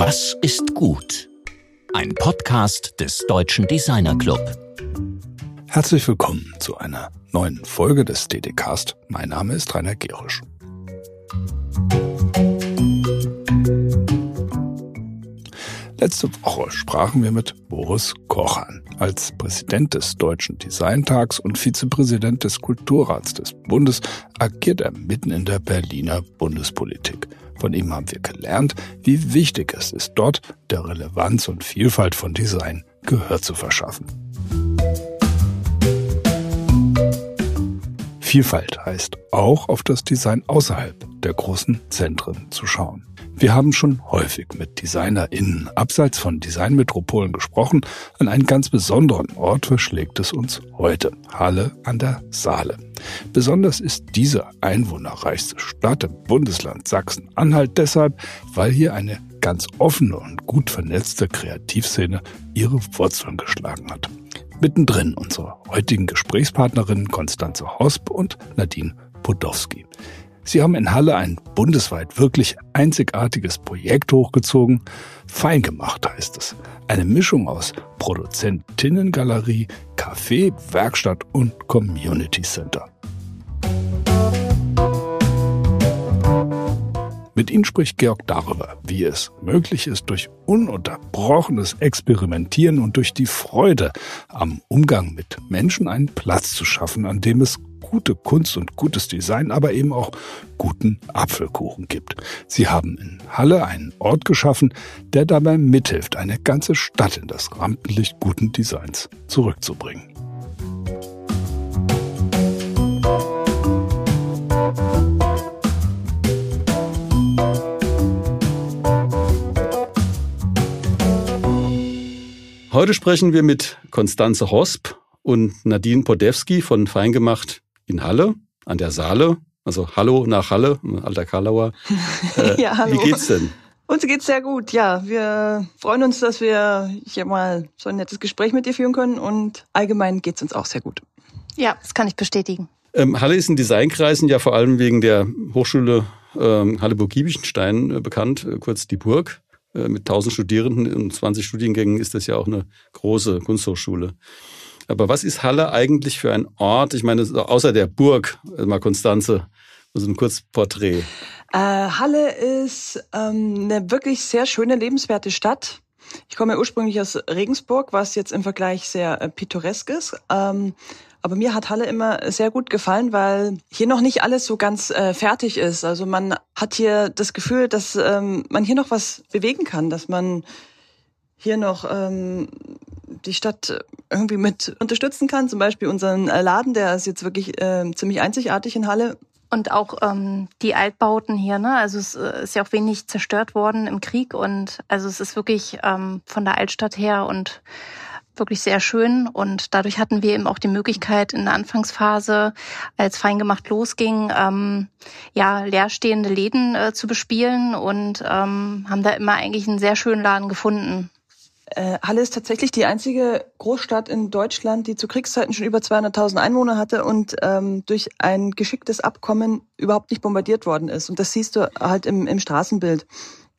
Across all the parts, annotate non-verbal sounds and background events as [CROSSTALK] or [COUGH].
Was ist gut? Ein Podcast des Deutschen Designer Club. Herzlich willkommen zu einer neuen Folge des DDcast. Mein Name ist Rainer Gerisch. Letzte Woche sprachen wir mit Boris Kochern. Als Präsident des Deutschen Designtags und Vizepräsident des Kulturrats des Bundes agiert er mitten in der Berliner Bundespolitik. Von ihm haben wir gelernt, wie wichtig es ist, dort der Relevanz und Vielfalt von Design Gehör zu verschaffen. Vielfalt heißt auch auf das Design außerhalb der großen Zentren zu schauen. Wir haben schon häufig mit DesignerInnen abseits von Designmetropolen gesprochen. An einen ganz besonderen Ort verschlägt es uns heute. Halle an der Saale. Besonders ist diese einwohnerreichste Stadt im Bundesland Sachsen-Anhalt deshalb, weil hier eine ganz offene und gut vernetzte Kreativszene ihre Wurzeln geschlagen hat. Mittendrin unsere heutigen Gesprächspartnerinnen Konstanze Hosp und Nadine Podowski. Sie haben in Halle ein bundesweit wirklich einzigartiges Projekt hochgezogen. Fein gemacht heißt es. Eine Mischung aus Produzentinnengalerie, Café, Werkstatt und Community Center. Mit Ihnen spricht Georg darüber, wie es möglich ist, durch ununterbrochenes Experimentieren und durch die Freude am Umgang mit Menschen einen Platz zu schaffen, an dem es gute Kunst und gutes Design, aber eben auch guten Apfelkuchen gibt. Sie haben in Halle einen Ort geschaffen, der dabei mithilft, eine ganze Stadt in das Rampenlicht guten Designs zurückzubringen. Heute sprechen wir mit Konstanze Hosp und Nadine Podewski von Feingemacht in Halle, an der Saale. Also Hallo nach Halle, alter Karlauer. [LAUGHS] Äh, ja, hallo. Wie geht's denn? Uns geht's sehr gut, ja. Wir freuen uns, dass wir hier mal so ein nettes Gespräch mit dir führen können und allgemein geht's uns auch sehr gut. Ja, das kann ich bestätigen. Ähm, Halle ist in Designkreisen ja vor allem wegen der Hochschule ähm, Halle-Burg-Giebichenstein äh, bekannt, äh, kurz die Burg. Äh, mit 1000 Studierenden und 20 Studiengängen ist das ja auch eine große Kunsthochschule. Aber was ist Halle eigentlich für ein Ort? Ich meine, außer der Burg, äh, mal Konstanze, so ein Kurzporträt. Äh, Halle ist ähm, eine wirklich sehr schöne, lebenswerte Stadt. Ich komme ursprünglich aus Regensburg, was jetzt im Vergleich sehr äh, pittoresk ist. Ähm, aber mir hat Halle immer sehr gut gefallen, weil hier noch nicht alles so ganz äh, fertig ist. Also man hat hier das Gefühl, dass ähm, man hier noch was bewegen kann, dass man hier noch ähm, die Stadt irgendwie mit unterstützen kann. Zum Beispiel unseren äh, Laden, der ist jetzt wirklich äh, ziemlich einzigartig in Halle. Und auch ähm, die Altbauten hier, ne? Also es äh, ist ja auch wenig zerstört worden im Krieg und also es ist wirklich ähm, von der Altstadt her und wirklich sehr schön. Und dadurch hatten wir eben auch die Möglichkeit in der Anfangsphase, als Feingemacht losging, ähm, ja, leerstehende Läden äh, zu bespielen und ähm, haben da immer eigentlich einen sehr schönen Laden gefunden. Äh, Halle ist tatsächlich die einzige Großstadt in Deutschland, die zu Kriegszeiten schon über 200.000 Einwohner hatte und ähm, durch ein geschicktes Abkommen überhaupt nicht bombardiert worden ist. Und das siehst du halt im, im Straßenbild.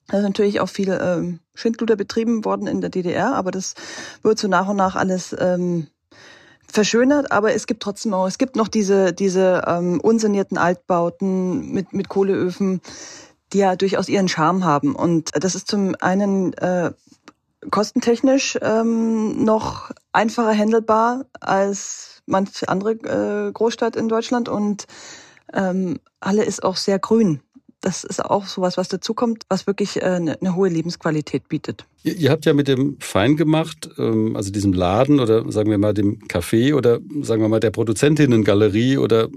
Da ist natürlich auch viel ähm, Schindluder betrieben worden in der DDR, aber das wird so nach und nach alles ähm, verschönert. Aber es gibt trotzdem auch, es gibt noch diese, diese ähm, unsanierten Altbauten mit, mit Kohleöfen, die ja durchaus ihren Charme haben. Und das ist zum einen äh, kostentechnisch ähm, noch einfacher handelbar als manche andere äh, Großstadt in Deutschland und ähm, Halle ist auch sehr grün das ist auch sowas, was dazukommt, was wirklich eine, äh, eine hohe Lebensqualität bietet. Ihr, ihr, habt ja mit dem Fein gemacht, ähm, also diesem Laden oder sagen wir mal dem Café oder sagen wir mal der Produzentinnengalerie oder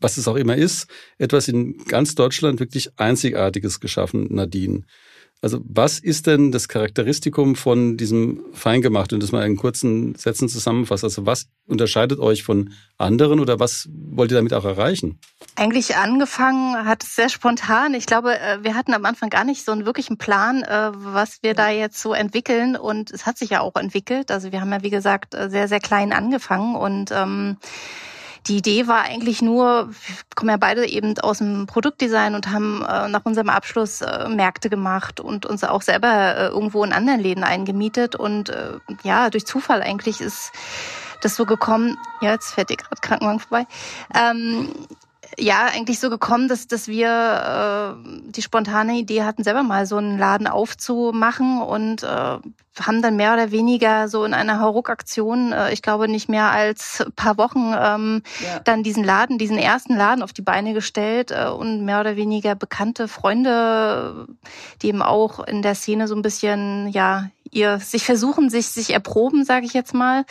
was es auch immer ist, etwas in ganz Deutschland wirklich Einzigartiges geschaffen, Nadine. Also was ist denn das Charakteristikum von diesem Feingemacht? Und das mal in kurzen Sätzen zusammenfasst. Also was unterscheidet euch von anderen oder was wollt ihr damit auch erreichen? Eigentlich angefangen hat es sehr spontan. Ich glaube, äh, wir hatten am Anfang gar nicht so einen wirklichen Plan, äh, was wir da jetzt so entwickeln. Und es hat sich ja auch entwickelt. Also wir haben ja, wie gesagt, sehr, sehr klein angefangen und ähm, die Idee war eigentlich nur, wir kommen ja beide eben aus dem Produktdesign und haben äh, nach unserem Abschluss äh, Märkte gemacht und uns auch selber äh, irgendwo in anderen Läden eingemietet. Und äh, ja, durch Zufall eigentlich ist das so gekommen. Ja, jetzt fährt dir gerade Krankenwagen vorbei. Ähm, ja eigentlich so gekommen, dass, dass wir äh, die spontane Idee hatten, selber mal so einen Laden aufzumachen und äh, haben dann mehr oder weniger so in einer Hauruck-Aktion, äh, ich glaube nicht mehr als paar Wochen, ähm, ja. dann diesen Laden, diesen ersten Laden auf die Beine gestellt äh, und mehr oder weniger bekannte Freunde, die eben auch in der Szene so ein bisschen ja ihr sich versuchen, sich sich erproben, sage ich jetzt mal,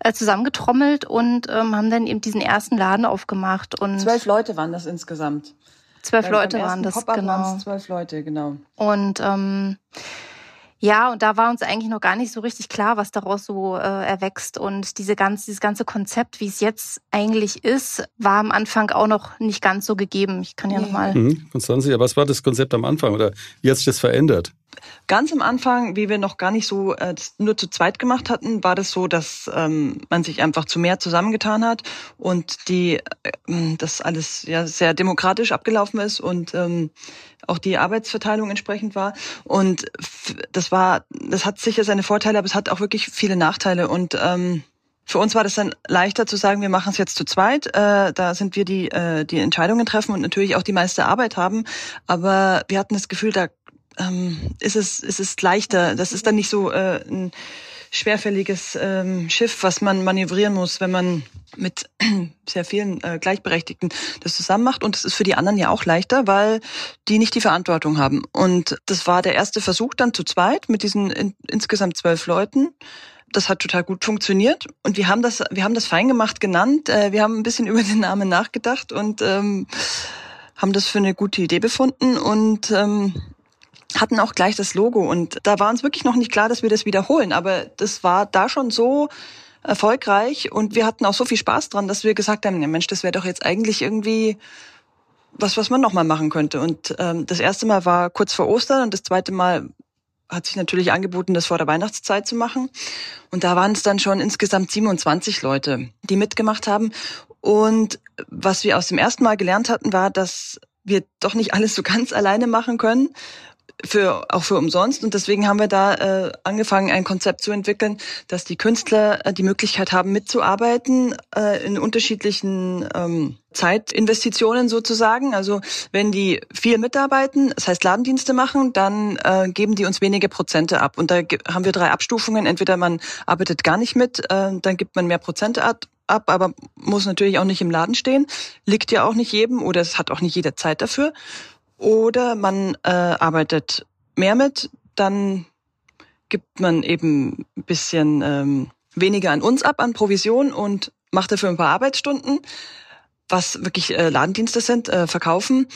äh, zusammengetrommelt und ähm, haben dann eben diesen ersten Laden aufgemacht. Und zwölf Leute waren das insgesamt. Zwölf Leute waren das, genau. Zwölf Leute, genau. Und ähm, ja, und da war uns eigentlich noch gar nicht so richtig klar, was daraus so äh, erwächst. Und diese ganze, dieses ganze Konzept, wie es jetzt eigentlich ist, war am Anfang auch noch nicht ganz so gegeben. Ich kann ja nochmal. Mhm. Konstanze, was war das Konzept am Anfang oder wie hat sich das verändert? Ganz am Anfang, wie wir noch gar nicht so äh, nur zu zweit gemacht hatten, war das so, dass ähm, man sich einfach zu mehr zusammengetan hat und die äh, das alles ja sehr demokratisch abgelaufen ist und ähm, auch die Arbeitsverteilung entsprechend war. Und das war, das hat sicher seine Vorteile, aber es hat auch wirklich viele Nachteile. Und ähm, für uns war das dann leichter zu sagen, wir machen es jetzt zu zweit. Äh, da sind wir die, äh, die Entscheidungen treffen und natürlich auch die meiste Arbeit haben. Aber wir hatten das Gefühl, da ähm, ist es ist es leichter. Das ist dann nicht so äh, ein schwerfälliges ähm, Schiff, was man manövrieren muss, wenn man mit [CLEARS THROAT] sehr vielen äh, Gleichberechtigten das zusammen macht. Und es ist für die anderen ja auch leichter, weil die nicht die Verantwortung haben. Und das war der erste Versuch dann zu zweit mit diesen in, insgesamt zwölf Leuten. Das hat total gut funktioniert und wir haben das, wir haben das fein gemacht genannt. Äh, wir haben ein bisschen [LAUGHS] über den Namen nachgedacht und ähm, haben das für eine gute Idee befunden und ähm, hatten auch gleich das Logo und da war uns wirklich noch nicht klar, dass wir das wiederholen, aber das war da schon so erfolgreich und wir hatten auch so viel Spaß dran, dass wir gesagt haben, ja Mensch, das wäre doch jetzt eigentlich irgendwie was, was man nochmal machen könnte. Und ähm, das erste Mal war kurz vor Ostern und das zweite Mal hat sich natürlich angeboten, das vor der Weihnachtszeit zu machen. Und da waren es dann schon insgesamt 27 Leute, die mitgemacht haben. Und was wir aus dem ersten Mal gelernt hatten, war, dass wir doch nicht alles so ganz [LAUGHS] alleine machen können für auch für umsonst und deswegen haben wir da äh, angefangen ein Konzept zu entwickeln, dass die Künstler äh, die Möglichkeit haben mitzuarbeiten äh, in unterschiedlichen ähm, Zeitinvestitionen sozusagen. Also wenn die viel mitarbeiten, das heißt Ladendienste machen, dann äh, geben die uns wenige Prozente ab und da haben wir drei Abstufungen. Entweder man arbeitet gar nicht mit, äh, dann gibt man mehr Prozente ab ab, aber muss natürlich auch nicht im Laden stehen. Liegt ja auch nicht jedem oder es hat auch nicht jeder Zeit dafür. Oder man äh, arbeitet mehr mit, dann gibt man eben ein bisschen ähm, weniger an uns ab, an Provision und macht dafür ein paar Arbeitsstunden, was wirklich äh, Ladendienste sind, äh, verkaufen.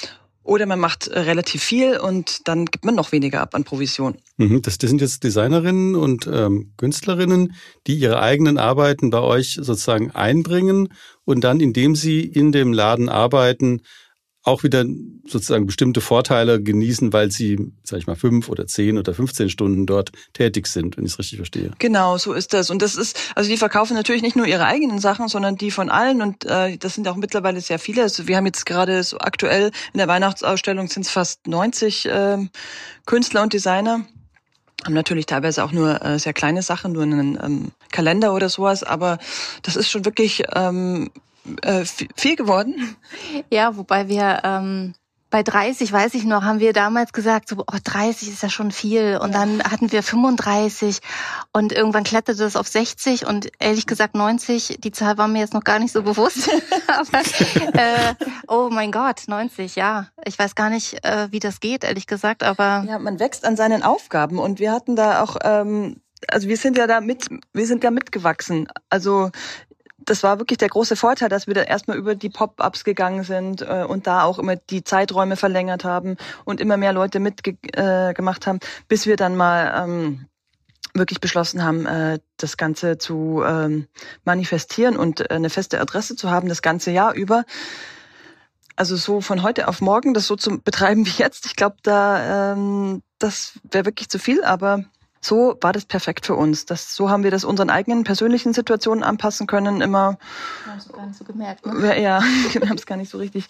Oder man macht äh, relativ viel und dann gibt man noch weniger ab an Provision. Mhm, das, das sind jetzt Designerinnen und ähm, Künstlerinnen, die ihre eigenen Arbeiten bei euch sozusagen einbringen und dann, indem sie in dem Laden arbeiten, auch wieder sozusagen bestimmte Vorteile genießen, weil sie, sag ich mal, fünf oder zehn oder 15 Stunden dort tätig sind, wenn ich es richtig verstehe. Genau, so ist das. Und das ist, also die verkaufen natürlich nicht nur ihre eigenen Sachen, sondern die von allen. Und äh, das sind auch mittlerweile sehr viele. Also wir haben jetzt gerade so aktuell in der Weihnachtsausstellung sind es fast 90 äh, Künstler und Designer haben natürlich teilweise auch nur äh, sehr kleine Sachen, nur einen ähm, Kalender oder sowas, aber das ist schon wirklich ähm, äh, viel geworden. Ja, wobei wir ähm, bei 30, weiß ich noch, haben wir damals gesagt, so, oh, 30 ist ja schon viel. Und ja. dann hatten wir 35 und irgendwann kletterte das auf 60 und ehrlich gesagt 90, die Zahl war mir jetzt noch gar nicht so bewusst. [LAUGHS] Aber äh, oh mein Gott, 90, ja. Ich weiß gar nicht, äh, wie das geht, ehrlich gesagt, aber. Ja, man wächst an seinen Aufgaben und wir hatten da auch ähm, also wir sind ja da mit, wir sind ja mitgewachsen. Also das war wirklich der große Vorteil, dass wir da erstmal über die Pop-ups gegangen sind äh, und da auch immer die Zeiträume verlängert haben und immer mehr Leute mitgemacht äh, haben, bis wir dann mal ähm, wirklich beschlossen haben, äh, das Ganze zu ähm, manifestieren und äh, eine feste Adresse zu haben, das ganze Jahr über. Also so von heute auf morgen das so zu betreiben [LAUGHS] wie jetzt, ich glaube, da ähm, das wäre wirklich zu viel, aber so war das perfekt für uns. Das, so haben wir das unseren eigenen persönlichen Situationen anpassen können, immer. Wir haben es gar nicht so gemerkt, ne? Ja, [LAUGHS] wir haben es gar nicht so richtig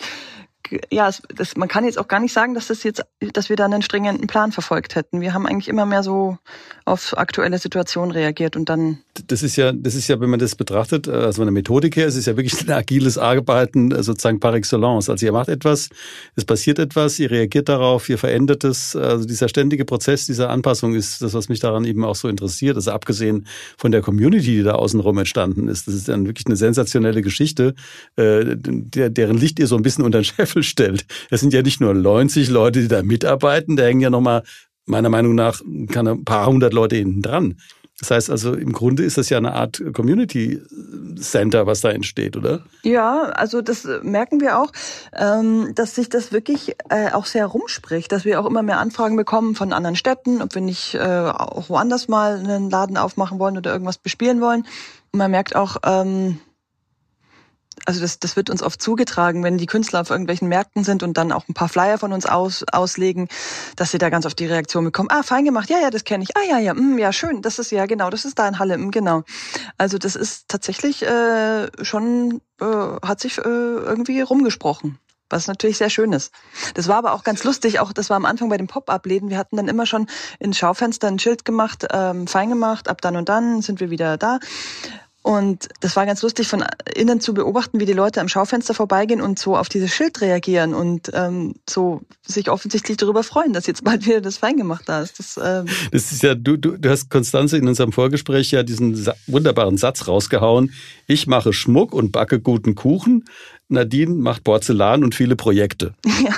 ja, es, das, man kann jetzt auch gar nicht sagen, dass das jetzt, dass wir da einen stringenten Plan verfolgt hätten. Wir haben eigentlich immer mehr so auf aktuelle Situationen reagiert und dann. Das ist ja, das ist ja, wenn man das betrachtet, äh, also von der Methodik her, es ist ja wirklich ein agiles Arbeiten, äh, sozusagen par excellence. Also ihr macht etwas, es passiert etwas, ihr reagiert darauf, ihr verändert es. Also dieser ständige Prozess dieser Anpassung ist das, was mich daran eben auch so interessiert. Also abgesehen von der Community, die da außenrum entstanden ist. Das ist dann wirklich eine sensationelle Geschichte, äh, deren Licht ihr so ein bisschen unter den Scheffel stellt. Es sind ja nicht nur 90 Leute, die da mitarbeiten, da hängen ja nochmal, meiner Meinung nach, ein paar hundert Leute hinten dran. Das heißt also, im Grunde ist das ja eine Art Community Center, was da entsteht, oder? Ja, also das merken wir auch, ähm, dass sich das wirklich äh, auch sehr rumspricht, dass wir auch immer mehr Anfragen bekommen von anderen Städten, ob wir nicht äh, auch woanders mal einen Laden aufmachen wollen oder irgendwas bespielen wollen. Und man merkt auch, ähm, also das, das wird uns oft zugetragen, wenn die Künstler auf irgendwelchen Märkten sind und dann auch ein paar Flyer von uns aus, auslegen, dass sie da ganz oft die Reaktion bekommen, ah, fein gemacht, ja, ja, das kenne ich, ah, ja, ja, mh, mm, ja, schön, das ist ja, genau, das ist da in Halle, mh, mm, genau. Also das ist tatsächlich äh, schon, äh, hat sich äh, irgendwie rumgesprochen was natürlich sehr schön ist. Das war aber auch ganz lustig, auch das war am Anfang bei den Pop-Up-Läden. Wir hatten dann immer schon ins Schaufenster ein Schild gemacht, ähm, fein gemacht, ab dann und dann sind wir wieder da. Und das war ganz lustig, von innen zu beobachten, wie die Leute am Schaufenster vorbeigehen und so auf dieses Schild reagieren und ähm, so sich offensichtlich darüber freuen, dass jetzt bald wieder das Feingemacht da ist. Das, ähm das ist ja, du, du, du hast Konstanze in unserem Vorgespräch ja diesen sa wunderbaren Satz rausgehauen. Ich mache Schmuck und backe guten Kuchen. Nadine macht Porzellan und viele Projekte. [LAUGHS] Ja.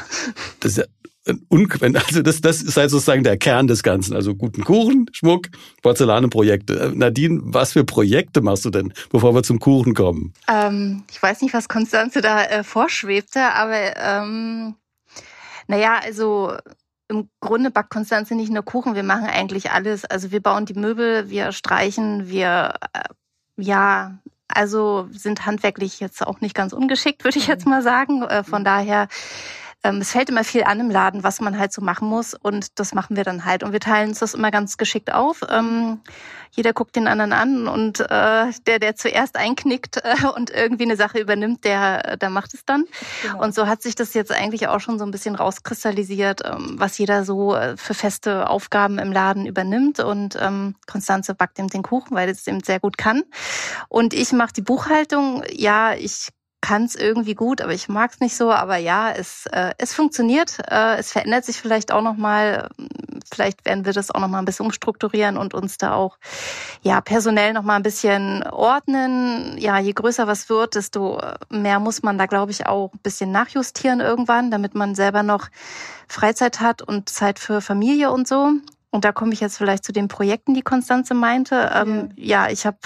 Das ist ja [LAUGHS] also das, das ist halt sozusagen der Kern des Ganzen. Also guten Kuchen, Schmuck, Porzellanenprojekte. Äh, Nadine, was für Projekte machst du denn, bevor wir zum Kuchen kommen? Ähm, ich weiß nicht, was Konstanze da äh, vorschwebte, aber ähm, naja, also im Grunde backt Konstanze nicht nur Kuchen, wir machen eigentlich alles. Also wir bauen die Möbel, wir streichen, wir äh, ja, also sind handwerklich jetzt auch nicht ganz ungeschickt, würde ich jetzt mal sagen. Äh, von daher ähm, es fällt immer viel an im Laden, was man halt so machen muss und das machen wir dann halt. Und wir teilen uns das immer ganz geschickt auf. Ähm, jeder guckt den anderen an und äh, der, der zuerst einknickt äh, und irgendwie eine Sache übernimmt, der, der macht es dann. Genau. Und so hat sich das jetzt eigentlich auch schon so ein bisschen rauskristallisiert, ähm, was jeder so äh, für feste Aufgaben im Laden übernimmt. Und ähm, Konstanze backt ihm den Kuchen, weil es eben sehr gut kann. Und ich mache die Buchhaltung. Ja, ich kann es irgendwie gut, aber ich mag es nicht so. Aber ja, es, äh, es funktioniert. Äh, es verändert sich vielleicht auch noch mal. Vielleicht werden wir das auch noch mal ein bisschen umstrukturieren und uns da auch ja personell noch mal ein bisschen ordnen. Ja, je größer was wird, desto mehr muss man da, glaube ich, auch ein bisschen nachjustieren irgendwann, damit man selber noch Freizeit hat und Zeit für Familie und so. Und da komme ich jetzt vielleicht zu den Projekten, die Konstanze meinte. Ähm, ja. ja, ich habe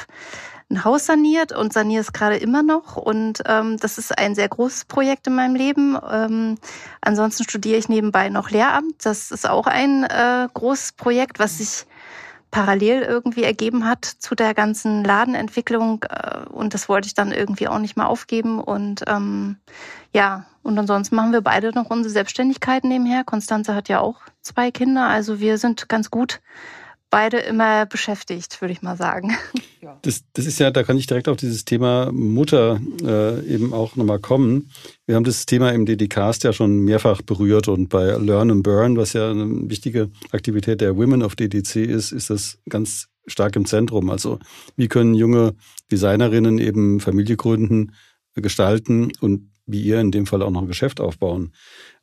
ein Haus saniert und saniere es gerade immer noch. Und ähm, das ist ein sehr großes Projekt in meinem Leben. Ähm, ansonsten studiere ich nebenbei noch Lehramt. Das ist auch ein äh, großes Projekt, was sich parallel irgendwie ergeben hat zu der ganzen Ladenentwicklung. Äh, und das wollte ich dann irgendwie auch nicht mehr aufgeben. Und ähm, ja, und ansonsten machen wir beide noch unsere Selbstständigkeit nebenher. Konstanze hat ja auch zwei Kinder. Also wir sind ganz gut beide immer beschäftigt, würde ich mal sagen. [LAUGHS] Das, das ist ja, da kann ich direkt auf dieses Thema Mutter äh, eben auch nochmal kommen. Wir haben das Thema im DDcast ja schon mehrfach berührt und bei Learn and Burn, was ja eine wichtige Aktivität der Women of DDC ist, ist das ganz stark im Zentrum. Also wie können junge Designerinnen eben Familie gründen, gestalten und wie ihr in dem Fall auch noch ein Geschäft aufbauen.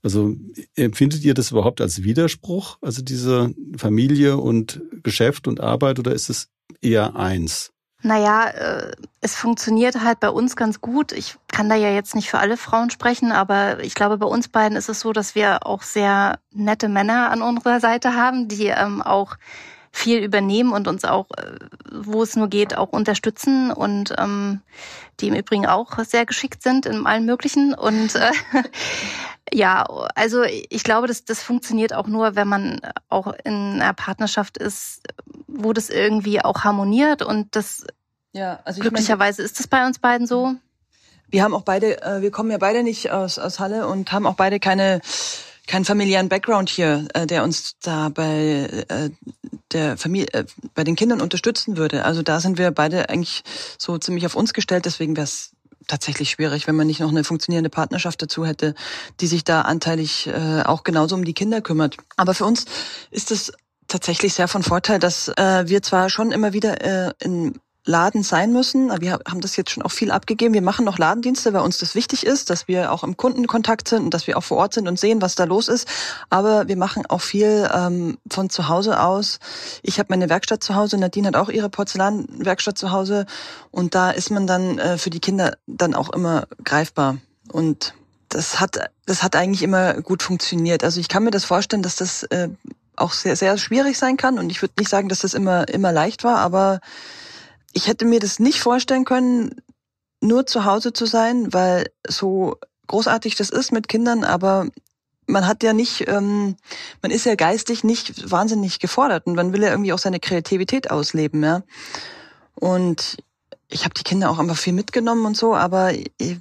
Also empfindet ihr das überhaupt als Widerspruch, also diese Familie und Geschäft und Arbeit, oder ist es eher eins? Naja, äh, es funktioniert halt bei uns ganz gut. Ich kann da ja jetzt nicht für alle Frauen sprechen, aber ich glaube, bei uns beiden ist es so, dass wir auch sehr nette Männer an unserer Seite haben, die ähm, auch viel übernehmen und uns auch, äh, wo es nur geht, auch unterstützen und ähm, die im Übrigen auch sehr geschickt sind in allen möglichen. Und äh, [LAUGHS] ja, also ich glaube, das, das funktioniert auch nur, wenn man auch in einer Partnerschaft ist, wo das irgendwie auch harmoniert und das ja, also glücklicherweise meine, ist das bei uns beiden so. Wir haben auch beide, äh, wir kommen ja beide nicht aus, aus Halle und haben auch beide keine keinen familiären Background hier, äh, der uns da bei äh, der Familie, äh, bei den Kindern unterstützen würde. Also da sind wir beide eigentlich so ziemlich auf uns gestellt. Deswegen wäre es tatsächlich schwierig, wenn man nicht noch eine funktionierende Partnerschaft dazu hätte, die sich da anteilig äh, auch genauso um die Kinder kümmert. Aber für uns ist es tatsächlich sehr von Vorteil, dass äh, wir zwar schon immer wieder äh, in Laden sein müssen. Wir haben das jetzt schon auch viel abgegeben. Wir machen noch Ladendienste, weil uns das wichtig ist, dass wir auch im Kundenkontakt sind und dass wir auch vor Ort sind und sehen, was da los ist. Aber wir machen auch viel ähm, von zu Hause aus. Ich habe meine Werkstatt zu Hause, Nadine hat auch ihre Porzellanwerkstatt zu Hause und da ist man dann äh, für die Kinder dann auch immer greifbar. Und das hat, das hat eigentlich immer gut funktioniert. Also ich kann mir das vorstellen, dass das äh, auch sehr, sehr schwierig sein kann. Und ich würde nicht sagen, dass das immer, immer leicht war, aber ich hätte mir das nicht vorstellen können, nur zu Hause zu sein, weil so großartig das ist mit Kindern, aber man hat ja nicht, ähm, man ist ja geistig nicht wahnsinnig gefordert und man will ja irgendwie auch seine Kreativität ausleben, ja. Und ich habe die Kinder auch einfach viel mitgenommen und so, aber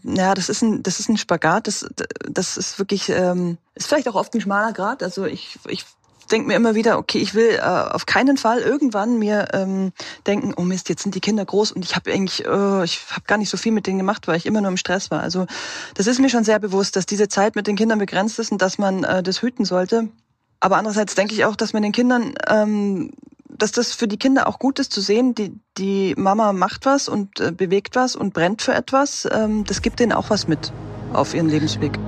ja, das ist ein, das ist ein Spagat, das, das ist wirklich, ähm, ist vielleicht auch oft ein schmaler Grad. Also ich, ich denke mir immer wieder, okay, ich will äh, auf keinen Fall irgendwann mir ähm, denken, oh Mist, jetzt sind die Kinder groß und ich habe eigentlich, äh, ich habe gar nicht so viel mit denen gemacht, weil ich immer nur im Stress war. Also das ist mir schon sehr bewusst, dass diese Zeit mit den Kindern begrenzt ist und dass man äh, das hüten sollte. Aber andererseits denke ich auch, dass man den Kindern, ähm, dass das für die Kinder auch gut ist zu sehen, die, die Mama macht was und äh, bewegt was und brennt für etwas. Ähm, das gibt denen auch was mit auf ihren Lebensweg.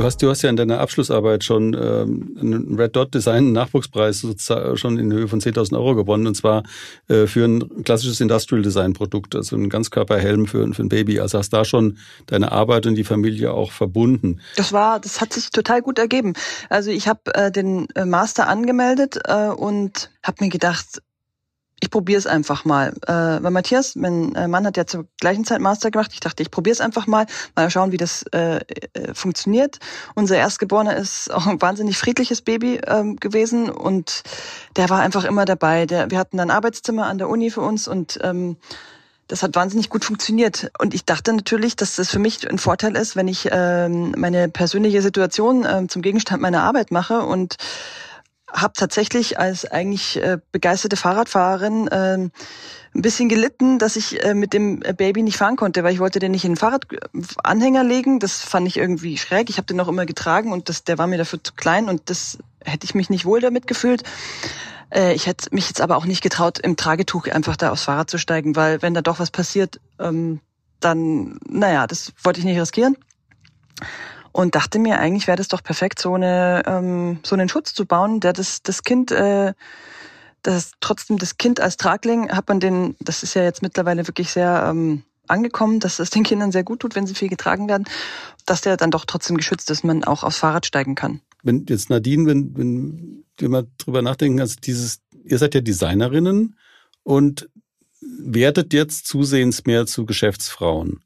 Du hast, du hast ja in deiner Abschlussarbeit schon ähm, einen Red Dot Design Nachwuchspreis schon in Höhe von 10.000 Euro gewonnen und zwar äh, für ein klassisches Industrial Design Produkt, also ein Ganzkörperhelm für, für ein Baby. Also hast da schon deine Arbeit und die Familie auch verbunden. Das war, das hat sich total gut ergeben. Also ich habe äh, den äh, Master angemeldet äh, und habe mir gedacht, ich probiere es einfach mal. Äh, weil Matthias, mein äh, Mann hat ja zur gleichen Zeit Master gemacht. Ich dachte, ich probiere es einfach mal, mal schauen, wie das äh, äh, funktioniert. Unser Erstgeborener ist [LAUGHS] auch ein wahnsinnig friedliches Baby ähm, gewesen und der war einfach immer dabei. Der, wir hatten ein Arbeitszimmer an der Uni für uns und ähm, das hat wahnsinnig gut funktioniert. Und ich dachte natürlich, dass das für mich ein Vorteil ist, wenn ich ähm, meine persönliche Situation ähm, zum Gegenstand meiner Arbeit mache und habe tatsächlich als eigentlich äh, begeisterte Fahrradfahrerin äh, ein bisschen gelitten, dass ich äh, mit dem Baby nicht fahren konnte, weil ich wollte den nicht in den Fahrradanhänger legen. Das fand ich irgendwie schräg. Ich habe den noch immer getragen und das, der war mir dafür zu klein und das hätte ich mich nicht wohl damit gefühlt. Äh, ich hätte mich jetzt aber auch nicht getraut, im Tragetuch einfach da aufs Fahrrad zu steigen, weil wenn da doch was passiert, ähm, dann, naja, das wollte ich nicht riskieren und dachte mir, eigentlich wäre das doch perfekt, so eine ähm, so einen Schutz zu bauen, der das das Kind äh, das trotzdem das Kind als Tragling hat man den, das ist ja jetzt mittlerweile wirklich sehr ähm, angekommen, dass es den Kindern sehr gut tut, wenn sie viel getragen werden, dass der dann doch trotzdem geschützt ist, man auch aufs Fahrrad steigen kann. Wenn jetzt Nadine, wenn, wenn wir mal drüber nachdenken, also dieses, ihr seid ja Designerinnen und werdet jetzt zusehends mehr zu Geschäftsfrauen.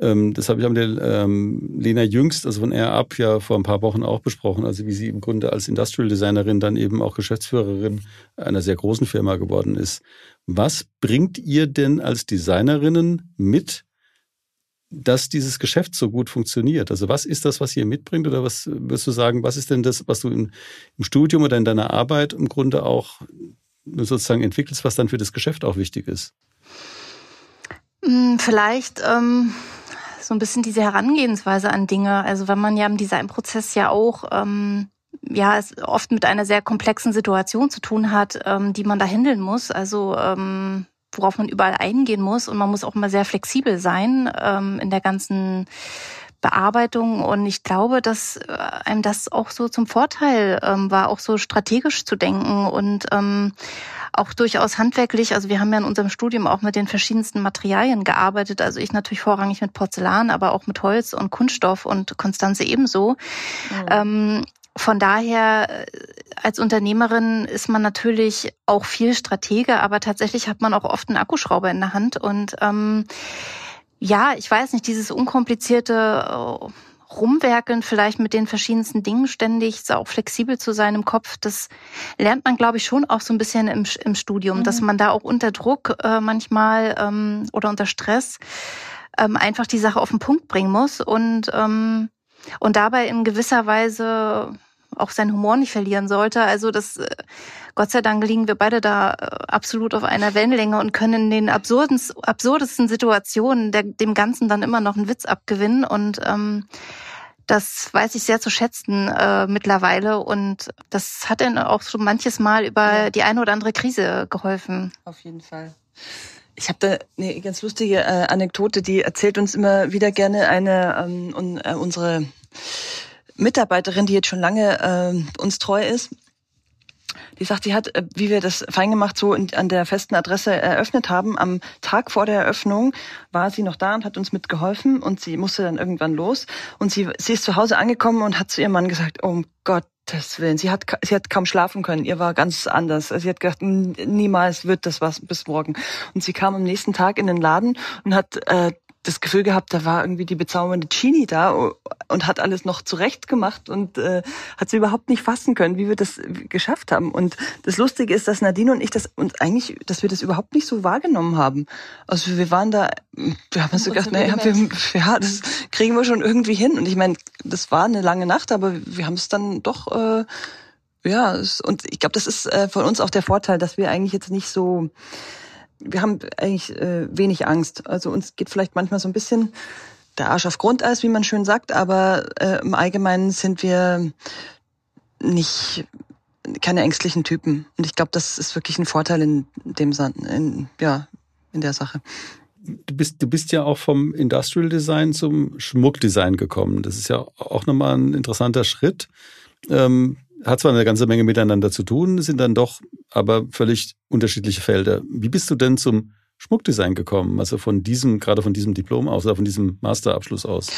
Ähm, das habe ich mit der ähm, Lena Jüngst, also von Air ja vor ein paar Wochen auch besprochen. Also wie sie im Grunde als Industrial Designerin dann eben auch Geschäftsführerin einer sehr großen Firma geworden ist. Was bringt ihr denn als Designerinnen mit, dass dieses Geschäft so gut funktioniert? Also was ist das, was ihr mitbringt? Oder was würdest du sagen, was ist denn das, was du im, im Studium oder in deiner Arbeit im Grunde auch sozusagen entwickelst, was dann für das Geschäft auch wichtig ist? Hm, vielleicht ähm, so ein bisschen diese Herangehensweise an Dinge. Also wenn man ja im Designprozess ja auch ähm, ja es oft mit einer sehr komplexen Situation zu tun hat, ähm, die man da handeln muss. Also ähm, worauf man überall eingehen muss und man muss auch mal sehr flexibel sein ähm, in der ganzen Bearbeitung. Und ich glaube, dass äh, einem das auch so zum Vorteil ähm, war, auch so strategisch zu denken und ähm, auch durchaus handwerklich. Also wir haben ja in unserem Studium auch mit den verschiedensten Materialien gearbeitet. Also ich natürlich vorrangig mit Porzellan, aber auch mit Holz und Kunststoff und Konstanze ebenso. Mhm. Ähm, von daher, äh, als Unternehmerin ist man natürlich auch viel Stratege, aber tatsächlich hat man auch oft einen Akkuschrauber in der Hand. Und ähm, ja, ich weiß nicht, dieses unkomplizierte äh, rumwerkeln, vielleicht mit den verschiedensten Dingen ständig, auch flexibel zu sein im Kopf, das lernt man, glaube ich, schon auch so ein bisschen im, im Studium, mhm. dass man da auch unter Druck äh, manchmal ähm, oder unter Stress ähm, einfach die Sache auf den Punkt bringen muss und, ähm, und dabei in gewisser Weise auch seinen Humor nicht verlieren sollte. Also das, äh, Gott sei Dank liegen wir beide da äh, absolut auf einer Wellenlänge und können in den absurden, absurdesten Situationen der, dem Ganzen dann immer noch einen Witz abgewinnen und ähm, das weiß ich sehr zu schätzen äh, mittlerweile und das hat dann auch so manches Mal über ja. die eine oder andere Krise geholfen. Auf jeden Fall. Ich habe da eine ganz lustige äh, Anekdote, die erzählt uns immer wieder gerne eine ähm, un, äh, unsere Mitarbeiterin, die jetzt schon lange äh, uns treu ist, die sagt, sie hat, äh, wie wir das fein gemacht so in, an der festen Adresse eröffnet haben, am Tag vor der Eröffnung war sie noch da und hat uns mitgeholfen und sie musste dann irgendwann los und sie, sie ist zu Hause angekommen und hat zu ihrem Mann gesagt, oh Gottes Willen, sie hat, sie hat kaum schlafen können, ihr war ganz anders. Sie hat gedacht, niemals wird das was bis morgen. Und sie kam am nächsten Tag in den Laden und hat äh, das Gefühl gehabt, da war irgendwie die bezaubernde Chini da und hat alles noch zurecht gemacht und äh, hat sie überhaupt nicht fassen können, wie wir das geschafft haben. Und das Lustige ist, dass Nadine und ich das und eigentlich, dass wir das überhaupt nicht so wahrgenommen haben. Also wir waren da, wir haben uns so gedacht, naja, wir, ja, das kriegen wir schon irgendwie hin. Und ich meine, das war eine lange Nacht, aber wir haben es dann doch äh, ja, und ich glaube, das ist äh, von uns auch der Vorteil, dass wir eigentlich jetzt nicht so wir haben eigentlich äh, wenig Angst. Also uns geht vielleicht manchmal so ein bisschen der Arsch auf Grundeis, wie man schön sagt, aber äh, im Allgemeinen sind wir nicht keine ängstlichen Typen. Und ich glaube, das ist wirklich ein Vorteil in dem in, ja, in der Sache. Du bist, du bist ja auch vom Industrial Design zum Schmuckdesign gekommen. Das ist ja auch nochmal ein interessanter Schritt. Ähm, hat zwar eine ganze Menge miteinander zu tun, sind dann doch aber völlig unterschiedliche Felder. Wie bist du denn zum Schmuckdesign gekommen? Also von diesem, gerade von diesem Diplom aus oder von diesem Masterabschluss aus?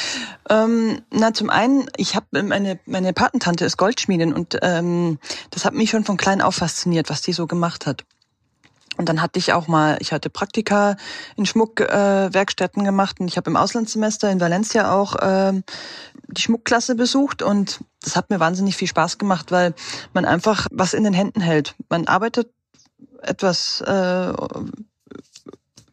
Ähm, na, zum einen, ich habe meine meine Patentante ist Goldschmiedin und ähm, das hat mich schon von klein auf fasziniert, was die so gemacht hat. Und dann hatte ich auch mal, ich hatte Praktika in Schmuckwerkstätten äh, gemacht und ich habe im Auslandssemester in Valencia auch äh, die Schmuckklasse besucht und das hat mir wahnsinnig viel Spaß gemacht, weil man einfach was in den Händen hält. Man arbeitet etwas äh,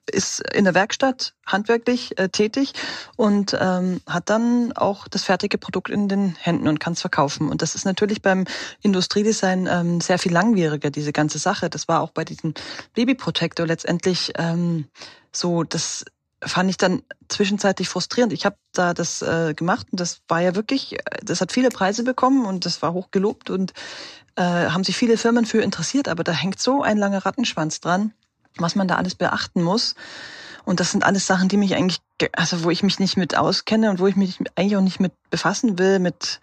ist in der Werkstatt handwerklich äh, tätig und ähm, hat dann auch das fertige Produkt in den Händen und kann es verkaufen. Und das ist natürlich beim Industriedesign ähm, sehr viel langwieriger, diese ganze Sache. Das war auch bei diesem Baby Protector letztendlich ähm, so, das fand ich dann zwischenzeitlich frustrierend. Ich habe da das äh, gemacht und das war ja wirklich, das hat viele Preise bekommen und das war hoch gelobt und äh, haben sich viele Firmen für interessiert, aber da hängt so ein langer Rattenschwanz dran was man da alles beachten muss. Und das sind alles Sachen, die mich eigentlich, also wo ich mich nicht mit auskenne und wo ich mich eigentlich auch nicht mit befassen will, mit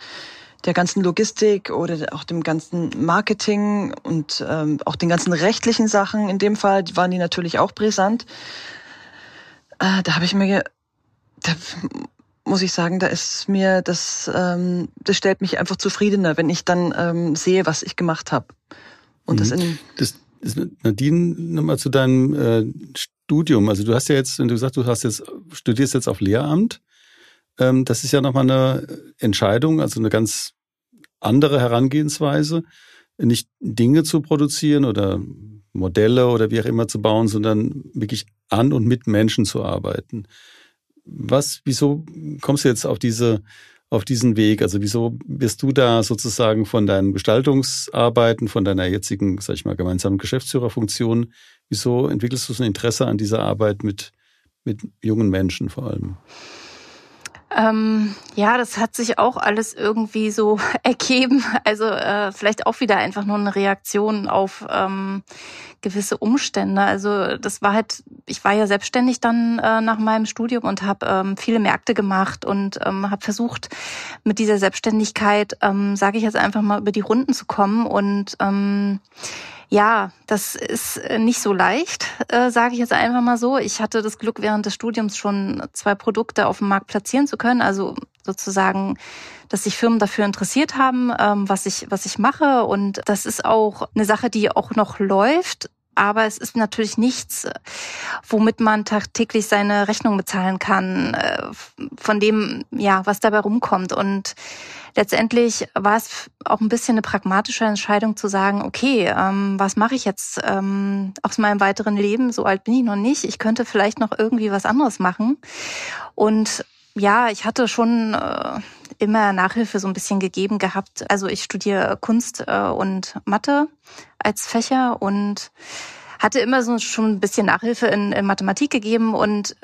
der ganzen Logistik oder auch dem ganzen Marketing und ähm, auch den ganzen rechtlichen Sachen. In dem Fall waren die natürlich auch brisant. Äh, da habe ich mir, da muss ich sagen, da ist mir das, ähm, das stellt mich einfach zufriedener, wenn ich dann ähm, sehe, was ich gemacht habe. Und mhm. das in das Nadine, nochmal zu deinem äh, Studium. Also du hast ja jetzt, wenn du sagst, du hast jetzt, studierst jetzt auf Lehramt, ähm, das ist ja nochmal eine Entscheidung, also eine ganz andere Herangehensweise, nicht Dinge zu produzieren oder Modelle oder wie auch immer zu bauen, sondern wirklich an und mit Menschen zu arbeiten. Was, wieso kommst du jetzt auf diese auf diesen Weg? Also wieso wirst du da sozusagen von deinen Gestaltungsarbeiten, von deiner jetzigen, sag ich mal, gemeinsamen Geschäftsführerfunktion, wieso entwickelst du so ein Interesse an dieser Arbeit mit, mit jungen Menschen vor allem? Ähm, ja, das hat sich auch alles irgendwie so [LAUGHS] ergeben. Also äh, vielleicht auch wieder einfach nur eine Reaktion auf ähm, gewisse Umstände. Also das war halt, ich war ja selbstständig dann äh, nach meinem Studium und habe ähm, viele Märkte gemacht und ähm, habe versucht, mit dieser Selbstständigkeit, ähm, sage ich jetzt einfach mal, über die Runden zu kommen und ähm, ja, das ist äh, nicht so leicht, äh, sage ich jetzt einfach mal so. Ich hatte das Glück, während des Studiums schon zwei Produkte auf dem Markt platzieren zu können. Also sozusagen, dass sich Firmen dafür interessiert haben, ähm, was ich was ich mache. Und das ist auch eine Sache, die auch noch läuft aber es ist natürlich nichts, womit man tagtäglich seine Rechnung bezahlen kann, äh, von dem, ja, was dabei rumkommt. Und letztendlich war es auch ein bisschen eine pragmatische Entscheidung zu sagen, okay, ähm, was mache ich jetzt ähm, aus meinem weiteren Leben? So alt bin ich noch nicht. Ich könnte vielleicht noch irgendwie was anderes machen. Und ja, ich hatte schon äh, immer Nachhilfe so ein bisschen gegeben gehabt. Also ich studiere Kunst äh, und Mathe als Fächer und hatte immer so schon ein bisschen Nachhilfe in, in Mathematik gegeben und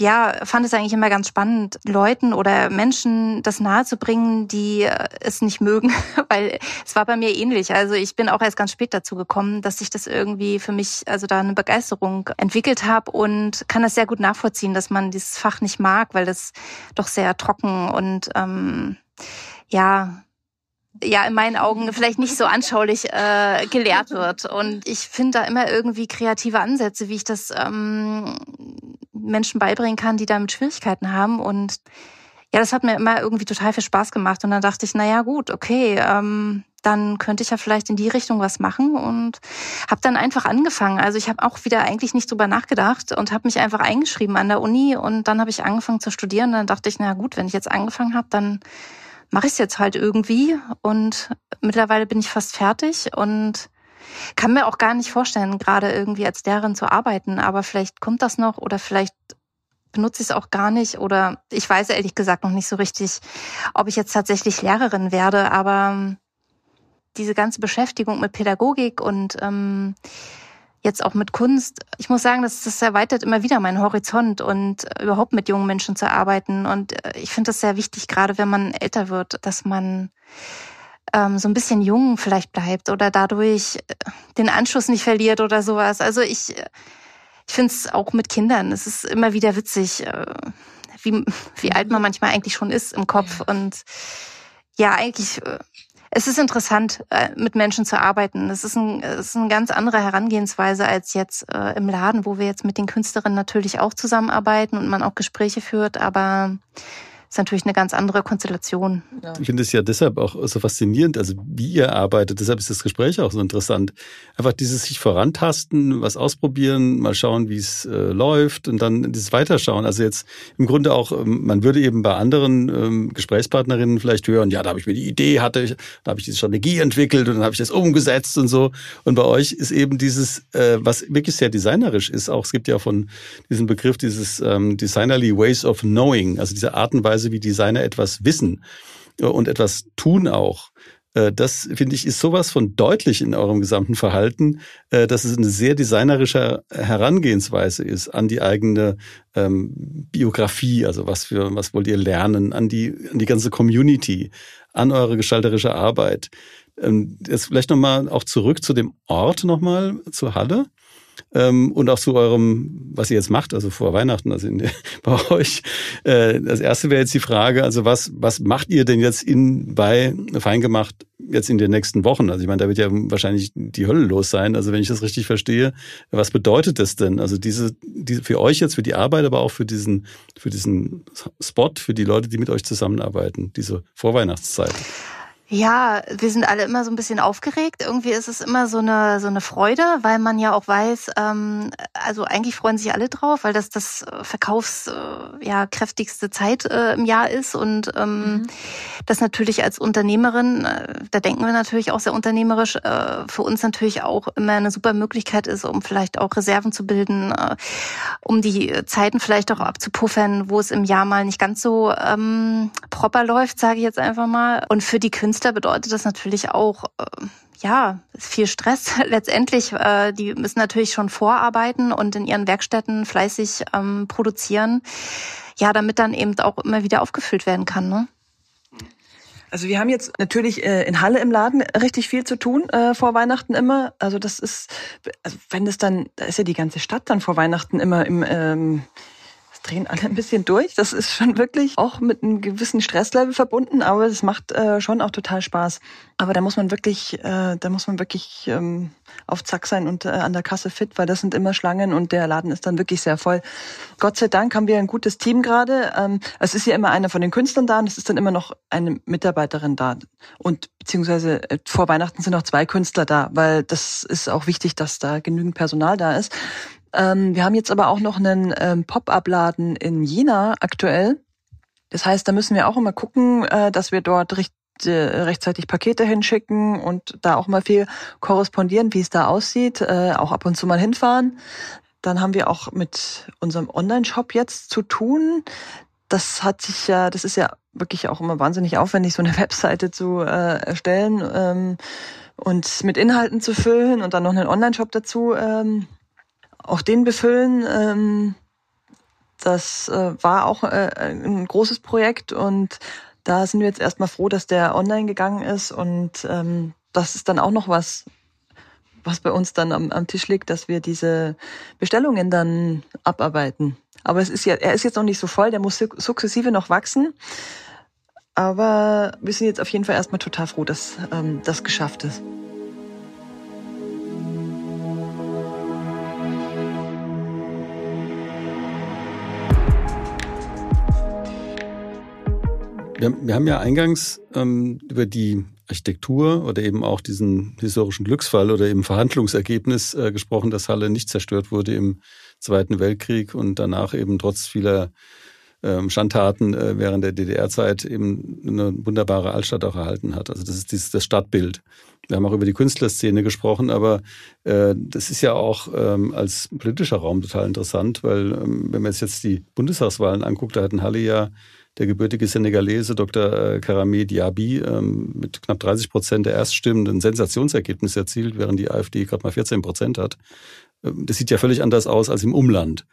ja, fand es eigentlich immer ganz spannend, Leuten oder Menschen das nahezubringen, die äh, es nicht mögen, [LAUGHS] weil es war bei mir ähnlich. Also ich bin auch erst ganz spät dazu gekommen, dass ich das irgendwie für mich, also da eine Begeisterung entwickelt habe und kann das sehr gut nachvollziehen, dass man dieses Fach nicht mag, weil das doch sehr trocken und ähm, ja ja in meinen Augen vielleicht nicht so anschaulich äh, gelehrt [LAUGHS] wird. Und ich finde da immer irgendwie kreative Ansätze, wie ich das ähm, Menschen beibringen kann, die damit Schwierigkeiten haben. Und ja, das hat mir immer irgendwie total viel Spaß gemacht. Und dann dachte ich, na ja, gut, okay, ähm, dann könnte ich ja vielleicht in die Richtung was machen und habe dann einfach angefangen. Also ich habe auch wieder eigentlich nicht drüber nachgedacht und habe mich einfach eingeschrieben an der Uni und dann habe ich angefangen zu studieren. Und dann dachte ich, na gut, wenn ich jetzt angefangen habe, dann mache ich es jetzt halt irgendwie. Und mittlerweile bin ich fast fertig und kann mir auch gar nicht vorstellen, gerade irgendwie als Lehrerin zu arbeiten, aber vielleicht kommt das noch oder vielleicht benutze ich es auch gar nicht oder ich weiß ehrlich gesagt noch nicht so richtig, ob ich jetzt tatsächlich Lehrerin werde, aber diese ganze Beschäftigung mit Pädagogik und ähm, jetzt auch mit Kunst, ich muss sagen, das, das erweitert immer wieder meinen Horizont und äh, überhaupt mit jungen Menschen zu arbeiten. Und äh, ich finde das sehr wichtig, gerade wenn man älter wird, dass man ähm, so ein bisschen jung vielleicht bleibt oder dadurch äh, den Anschluss nicht verliert oder sowas. Also ich, ich finde es auch mit Kindern, es ist immer wieder witzig, wie, wie alt man manchmal eigentlich schon ist im Kopf. Und ja, eigentlich, es ist interessant, mit Menschen zu arbeiten. Es ist, ein, es ist eine ganz andere Herangehensweise als jetzt im Laden, wo wir jetzt mit den Künstlerinnen natürlich auch zusammenarbeiten und man auch Gespräche führt. Aber ist natürlich eine ganz andere Konstellation. Ja. Ich finde es ja deshalb auch so faszinierend, also wie ihr arbeitet. Deshalb ist das Gespräch auch so interessant. Einfach dieses sich vorantasten, was ausprobieren, mal schauen, wie es äh, läuft und dann dieses Weiterschauen. Also jetzt im Grunde auch, ähm, man würde eben bei anderen ähm, Gesprächspartnerinnen vielleicht hören, ja, da habe ich mir die Idee, hatte ich, da habe ich diese Strategie entwickelt und dann habe ich das umgesetzt und so. Und bei euch ist eben dieses, äh, was wirklich sehr designerisch ist, auch es gibt ja von diesem Begriff dieses ähm, Designerly Ways of Knowing, also diese Art und Weise, Weise, wie Designer etwas wissen äh, und etwas tun auch. Äh, das finde ich ist sowas von deutlich in eurem gesamten Verhalten, äh, dass es eine sehr designerische Herangehensweise ist an die eigene ähm, Biografie, also was für was wollt ihr lernen, an die an die ganze Community, an eure gestalterische Arbeit. Ähm, jetzt vielleicht nochmal auch zurück zu dem Ort nochmal, zur Halle ähm, und auch zu eurem, was ihr jetzt macht, also vor Weihnachten, also in, [LAUGHS] bei euch. Äh, das erste wäre jetzt die Frage, also was, was macht ihr denn jetzt in, bei Feingemacht jetzt in den nächsten Wochen? Also ich meine, da wird ja wahrscheinlich die Hölle los sein. Also wenn ich das richtig verstehe, was bedeutet das denn? Also diese, diese für euch jetzt, für die Arbeit, aber auch für diesen, für diesen Spot, für die Leute, die mit euch zusammenarbeiten, diese Vorweihnachtszeit. Ja, wir sind alle immer so ein bisschen aufgeregt. Irgendwie ist es immer so eine so eine Freude, weil man ja auch weiß, ähm, also eigentlich freuen sich alle drauf, weil das das äh, Verkaufs äh, ja kräftigste Zeit äh, im Jahr ist und ähm, mhm. das natürlich als Unternehmerin, äh, da denken wir natürlich auch sehr unternehmerisch, äh, für uns natürlich auch immer eine super Möglichkeit ist, um vielleicht auch Reserven zu bilden, äh, um die Zeiten vielleicht auch abzupuffern, wo es im Jahr mal nicht ganz so ähm, proper läuft, sage ich jetzt einfach mal. Und für die Künstler Künstler bedeutet das natürlich auch, äh, ja, viel Stress [LAUGHS] letztendlich. Äh, die müssen natürlich schon vorarbeiten und in ihren Werkstätten fleißig ähm, produzieren. Ja, damit dann eben auch immer wieder aufgefüllt werden kann. Ne? Also wir haben jetzt natürlich äh, in Halle im Laden richtig viel zu tun äh, vor Weihnachten immer. Also das ist, also wenn das dann, da ist ja die ganze Stadt dann vor Weihnachten immer im ähm, drehen alle ein bisschen durch. Das ist schon wirklich auch mit einem gewissen Stresslevel verbunden, aber es macht äh, schon auch total Spaß. Aber da muss man wirklich, äh, da muss man wirklich ähm, auf Zack sein und äh, an der Kasse fit, weil das sind immer Schlangen und der Laden ist dann wirklich sehr voll. Gott sei Dank haben wir ein gutes Team gerade. Ähm, es ist ja immer einer von den Künstlern da und es ist dann immer noch eine Mitarbeiterin da. Und beziehungsweise äh, vor Weihnachten sind noch zwei Künstler da, weil das ist auch wichtig, dass da genügend Personal da ist. Ähm, wir haben jetzt aber auch noch einen ähm, Pop-up-Laden in Jena aktuell. Das heißt, da müssen wir auch immer gucken, äh, dass wir dort recht, äh, rechtzeitig Pakete hinschicken und da auch mal viel korrespondieren, wie es da aussieht, äh, auch ab und zu mal hinfahren. Dann haben wir auch mit unserem Online-Shop jetzt zu tun. Das hat sich ja, das ist ja wirklich auch immer wahnsinnig aufwendig, so eine [LAUGHS] Webseite zu äh, erstellen ähm, und mit Inhalten zu füllen und dann noch einen Online-Shop dazu ähm, auch den befüllen. Ähm, das äh, war auch äh, ein großes Projekt und da sind wir jetzt erstmal froh, dass der online gegangen ist und ähm, das ist dann auch noch was, was bei uns dann am, am Tisch liegt, dass wir diese Bestellungen dann abarbeiten. Aber es ist ja, er ist jetzt noch nicht so voll, der muss sukzessive noch wachsen. Aber wir sind jetzt auf jeden Fall erstmal total froh, dass ähm, das geschafft ist. Wir, wir haben ja eingangs ähm, über die Architektur oder eben auch diesen historischen Glücksfall oder eben Verhandlungsergebnis äh, gesprochen, dass Halle nicht zerstört wurde im Zweiten Weltkrieg und danach eben trotz vieler ähm, Schandtaten äh, während der DDR-Zeit eben eine wunderbare Altstadt auch erhalten hat. Also das ist dieses, das Stadtbild. Wir haben auch über die Künstlerszene gesprochen, aber äh, das ist ja auch ähm, als politischer Raum total interessant, weil ähm, wenn man jetzt die Bundestagswahlen anguckt, da hatten Halle ja der gebürtige Senegalese Dr. Äh, Karame Diaby ähm, mit knapp 30 Prozent der Erststimmen ein Sensationsergebnis erzielt, während die AfD gerade mal 14 Prozent hat. Ähm, das sieht ja völlig anders aus als im Umland.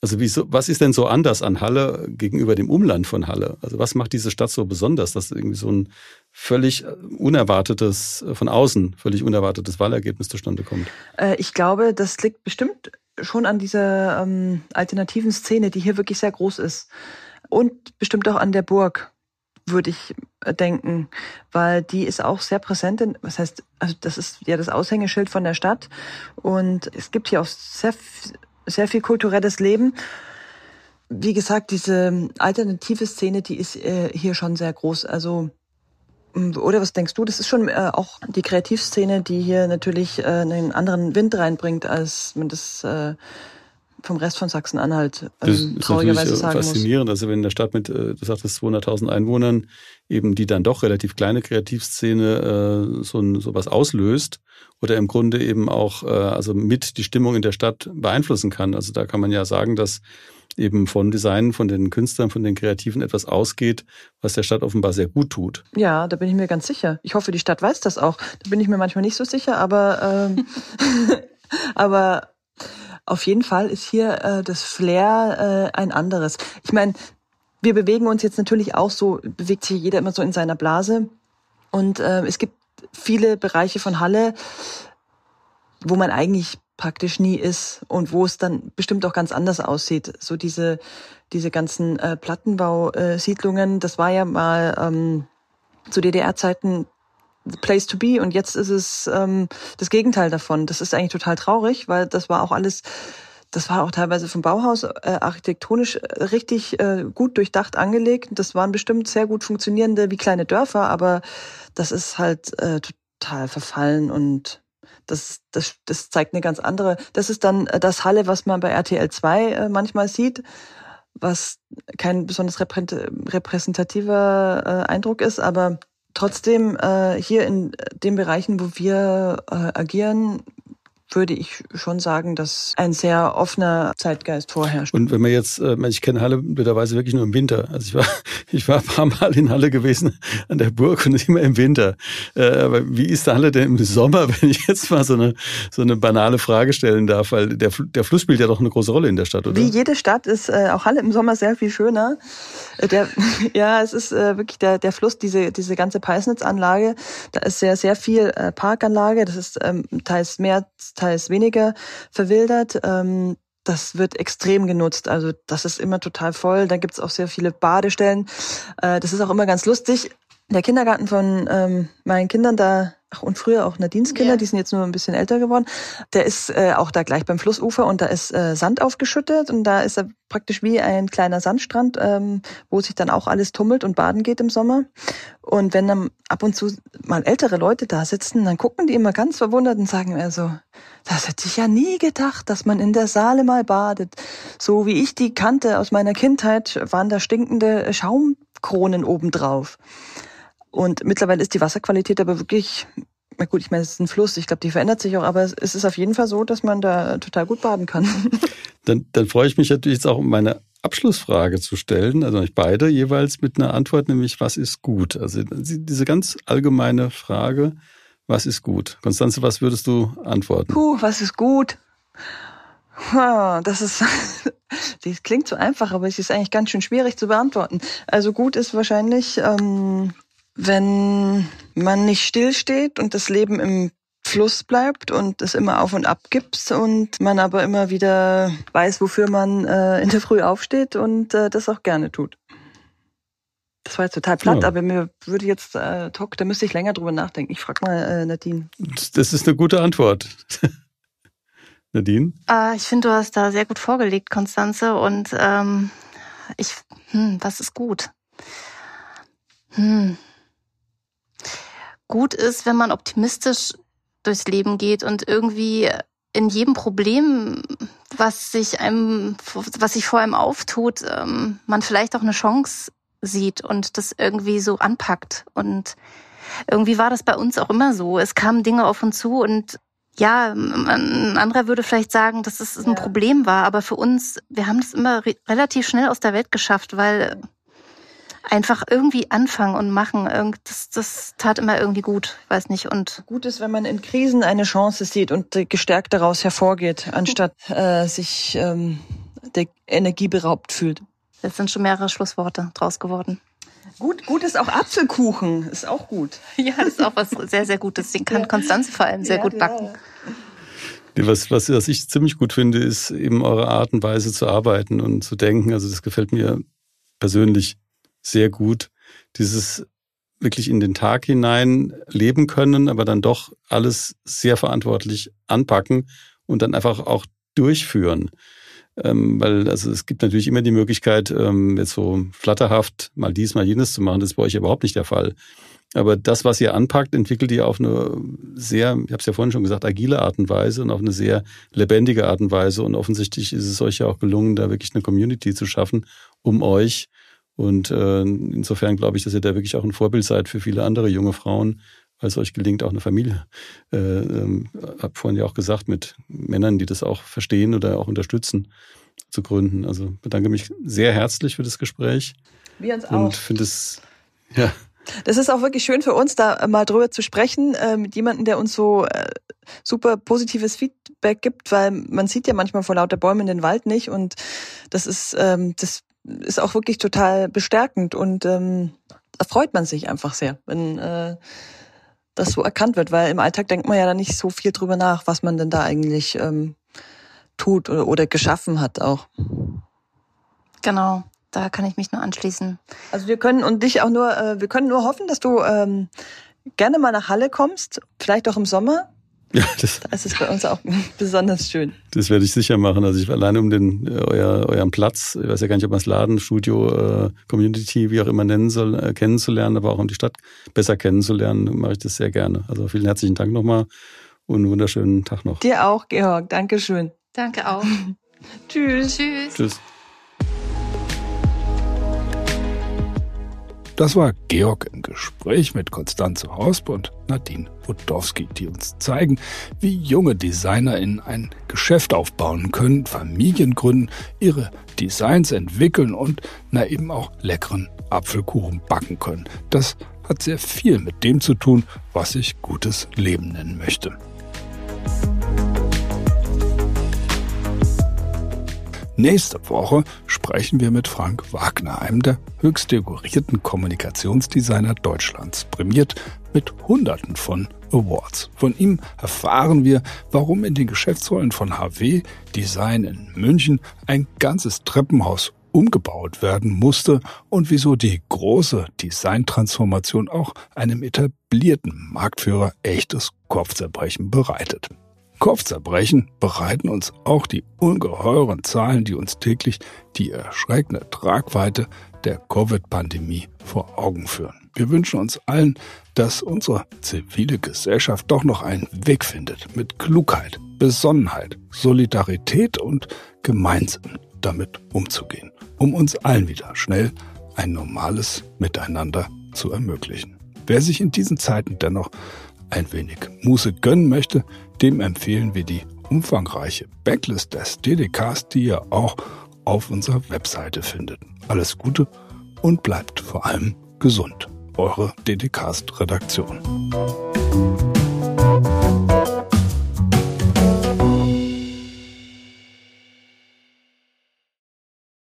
Also wieso, was ist denn so anders an Halle gegenüber dem Umland von Halle? Also was macht diese Stadt so besonders, dass irgendwie so ein völlig unerwartetes, von außen völlig unerwartetes Wahlergebnis zustande kommt? Äh, ich glaube, das liegt bestimmt schon an dieser ähm, alternativen Szene, die hier wirklich sehr groß ist und bestimmt auch an der Burg, würde ich äh, denken, weil die ist auch sehr präsent. In, was heißt, also das ist ja das Aushängeschild von der Stadt und es gibt hier auch sehr, sehr viel kulturelles Leben. Wie gesagt, diese alternative Szene, die ist äh, hier schon sehr groß. Also oder was denkst du? Das ist schon äh, auch die Kreativszene, die hier natürlich äh, einen anderen Wind reinbringt, als man das äh, vom Rest von Sachsen-Anhalt ähm, traurigerweise sagen faszinierend. Muss. Also wenn in der Stadt mit, äh, du sagtest 200.000 Einwohnern, eben die dann doch relativ kleine Kreativszene äh, so, ein, so was auslöst oder im Grunde eben auch äh, also mit die Stimmung in der Stadt beeinflussen kann. Also da kann man ja sagen, dass eben von Design, von den Künstlern, von den Kreativen etwas ausgeht, was der Stadt offenbar sehr gut tut. Ja, da bin ich mir ganz sicher. Ich hoffe, die Stadt weiß das auch. Da bin ich mir manchmal nicht so sicher, aber ähm, [LAUGHS] aber auf jeden Fall ist hier äh, das Flair äh, ein anderes. Ich meine, wir bewegen uns jetzt natürlich auch so, bewegt sich jeder immer so in seiner Blase. Und äh, es gibt viele Bereiche von Halle, wo man eigentlich praktisch nie ist und wo es dann bestimmt auch ganz anders aussieht. So diese, diese ganzen äh, Plattenbausiedlungen, das war ja mal ähm, zu DDR-Zeiten the place to be und jetzt ist es ähm, das Gegenteil davon. Das ist eigentlich total traurig, weil das war auch alles, das war auch teilweise vom Bauhaus äh, architektonisch äh, richtig äh, gut durchdacht angelegt. Das waren bestimmt sehr gut funktionierende wie kleine Dörfer, aber das ist halt äh, total verfallen und das, das, das zeigt eine ganz andere. Das ist dann äh, das Halle, was man bei RTL 2 äh, manchmal sieht, was kein besonders repräsentativer Eindruck ist, aber Trotzdem äh, hier in den Bereichen, wo wir äh, agieren, würde ich schon sagen, dass ein sehr offener Zeitgeist vorherrscht. Und wenn man jetzt, äh, ich kenne Halle blöderweise wirklich nur im Winter. Also ich war, [LAUGHS] ich war ein paar Mal in Halle gewesen an der Burg und immer im Winter. Äh, aber wie ist Halle denn im Sommer, [LAUGHS] wenn ich jetzt mal so eine, so eine banale Frage stellen darf? Weil der, der Fluss spielt ja doch eine große Rolle in der Stadt, oder? Wie jede Stadt ist äh, auch Halle im Sommer sehr viel schöner. Der, [LAUGHS] ja, es ist wirklich der, der Fluss, diese, diese ganze Peisnitzanlage. Da ist sehr, sehr viel Parkanlage. Das ist ähm, teils mehr, teils weniger verwildert. Ähm, das wird extrem genutzt. Also das ist immer total voll. Da gibt's auch sehr viele Badestellen. Äh, das ist auch immer ganz lustig. Der Kindergarten von ähm, meinen Kindern, da ach, und früher auch Nadines Kinder, ja. die sind jetzt nur ein bisschen älter geworden, der ist äh, auch da gleich beim Flussufer und da ist äh, Sand aufgeschüttet und da ist er praktisch wie ein kleiner Sandstrand, ähm, wo sich dann auch alles tummelt und baden geht im Sommer. Und wenn dann ab und zu mal ältere Leute da sitzen, dann gucken die immer ganz verwundert und sagen also, das hätte ich ja nie gedacht, dass man in der Saale mal badet. So wie ich die kannte aus meiner Kindheit, waren da stinkende Schaumkronen obendrauf. Und mittlerweile ist die Wasserqualität aber wirklich, na gut, ich meine, es ist ein Fluss, ich glaube, die verändert sich auch, aber es ist auf jeden Fall so, dass man da total gut baden kann. [LAUGHS] Dann, dann freue ich mich natürlich jetzt auch, um meine Abschlussfrage zu stellen, also nicht beide jeweils mit einer Antwort, nämlich was ist gut? Also diese ganz allgemeine Frage, was ist gut? Konstanze, was würdest du antworten? Puh, was ist gut? Das ist, [LAUGHS] das klingt so einfach, aber es ist eigentlich ganz schön schwierig zu beantworten. Also gut ist wahrscheinlich ähm, wenn man nicht stillsteht und das Leben im Fluss bleibt und es immer auf und ab gibt und man aber immer wieder weiß, wofür man äh, in der Früh aufsteht und äh, das auch gerne tut. Das war jetzt total platt, ja. aber mir würde jetzt äh, Talk, da müsste ich länger drüber nachdenken. Ich frage mal äh, Nadine. Das ist eine gute Antwort. [LAUGHS] Nadine? Äh, ich finde, du hast da sehr gut vorgelegt, Konstanze. Und ähm, ich, hm, was ist gut? Hm gut ist, wenn man optimistisch durchs Leben geht und irgendwie in jedem Problem, was sich einem, was sich vor einem auftut, ähm, man vielleicht auch eine Chance sieht und das irgendwie so anpackt. Und irgendwie war das bei uns auch immer so. Es kamen Dinge auf uns zu und ja, ein anderer würde vielleicht sagen, dass es ein ja. Problem war, aber für uns, wir haben das immer re relativ schnell aus der Welt geschafft, weil einfach irgendwie anfangen und machen. Das, das tat immer irgendwie gut, weiß nicht. Und gut ist, wenn man in Krisen eine Chance sieht und gestärkt daraus hervorgeht, anstatt [LAUGHS] äh, sich ähm, der Energie beraubt fühlt. Jetzt sind schon mehrere Schlussworte draus geworden. Gut, gut ist auch Apfelkuchen, ist auch gut. [LAUGHS] Ja, das ist auch was sehr, sehr Gutes. Den kann Konstanze vor allem sehr ja, gut backen. Ja. Was, was, was ich ziemlich gut finde, ist eben eure Art und Weise zu arbeiten und zu denken. Also das gefällt mir persönlich sehr gut. Dieses wirklich in den Tag hinein leben können, aber dann doch alles sehr verantwortlich anpacken und dann einfach auch durchführen. Ähm, weil also es gibt natürlich immer die Möglichkeit, ähm, jetzt so flatterhaft mal dies, mal jenes zu machen. Das ist bei euch überhaupt nicht der Fall. Aber das, was ihr anpackt, entwickelt ihr auf eine sehr, ich habe es ja vorhin schon gesagt, agile Art und Weise und auf eine sehr lebendige Art und Weise. Und offensichtlich ist es euch ja auch gelungen, da wirklich eine Community zu schaffen, um euch und äh, insofern glaube ich, dass ihr da wirklich auch ein Vorbild seid für viele andere junge Frauen, weil es euch gelingt, auch eine Familie, äh, ähm, hab vorhin ja auch gesagt, mit Männern, die das auch verstehen oder auch unterstützen, zu gründen. Also bedanke mich sehr herzlich für das Gespräch. Wir uns auch. Und finde es, ja. Das ist auch wirklich schön für uns, da mal drüber zu sprechen, äh, mit jemandem, der uns so äh, super positives Feedback gibt, weil man sieht ja manchmal vor lauter Bäumen den Wald nicht und das ist, ähm, das ist auch wirklich total bestärkend und ähm, da freut man sich einfach sehr, wenn äh, das so erkannt wird, weil im Alltag denkt man ja da nicht so viel drüber nach, was man denn da eigentlich ähm, tut oder, oder geschaffen hat auch. Genau, da kann ich mich nur anschließen. Also wir können und dich auch nur, äh, wir können nur hoffen, dass du ähm, gerne mal nach Halle kommst, vielleicht auch im Sommer ja, [LAUGHS] das, das ist bei uns auch [LAUGHS] besonders schön. Das werde ich sicher machen. Also ich alleine um den äh, euer, euren Platz, ich weiß ja gar nicht, ob man es Laden, Studio, äh, Community, wie auch immer nennen soll, äh, kennenzulernen, aber auch um die Stadt besser kennenzulernen, mache ich das sehr gerne. Also vielen herzlichen Dank nochmal und einen wunderschönen Tag noch. Dir auch, Georg. Dankeschön. Danke auch. [LAUGHS] Tschüss. Tschüss. Tschüss. Das war Georg im Gespräch mit Konstanze Hosp und Nadine Budowski, die uns zeigen, wie junge DesignerInnen ein Geschäft aufbauen können, Familien gründen, ihre Designs entwickeln und na eben auch leckeren Apfelkuchen backen können. Das hat sehr viel mit dem zu tun, was ich gutes Leben nennen möchte. Nächste Woche sprechen wir mit Frank Wagner, einem der höchst dekorierten Kommunikationsdesigner Deutschlands, prämiert mit Hunderten von Awards. Von ihm erfahren wir, warum in den Geschäftsräumen von HW Design in München ein ganzes Treppenhaus umgebaut werden musste und wieso die große Designtransformation auch einem etablierten Marktführer echtes Kopfzerbrechen bereitet. Kopfzerbrechen bereiten uns auch die ungeheuren Zahlen, die uns täglich die erschreckende Tragweite der Covid-Pandemie vor Augen führen. Wir wünschen uns allen, dass unsere zivile Gesellschaft doch noch einen Weg findet, mit Klugheit, Besonnenheit, Solidarität und Gemeinsinn damit umzugehen, um uns allen wieder schnell ein normales Miteinander zu ermöglichen. Wer sich in diesen Zeiten dennoch ein wenig Muße gönnen möchte, dem empfehlen wir die umfangreiche Backlist des DDKs, die ihr auch auf unserer Webseite findet. Alles Gute und bleibt vor allem gesund. Eure DDcast-Redaktion.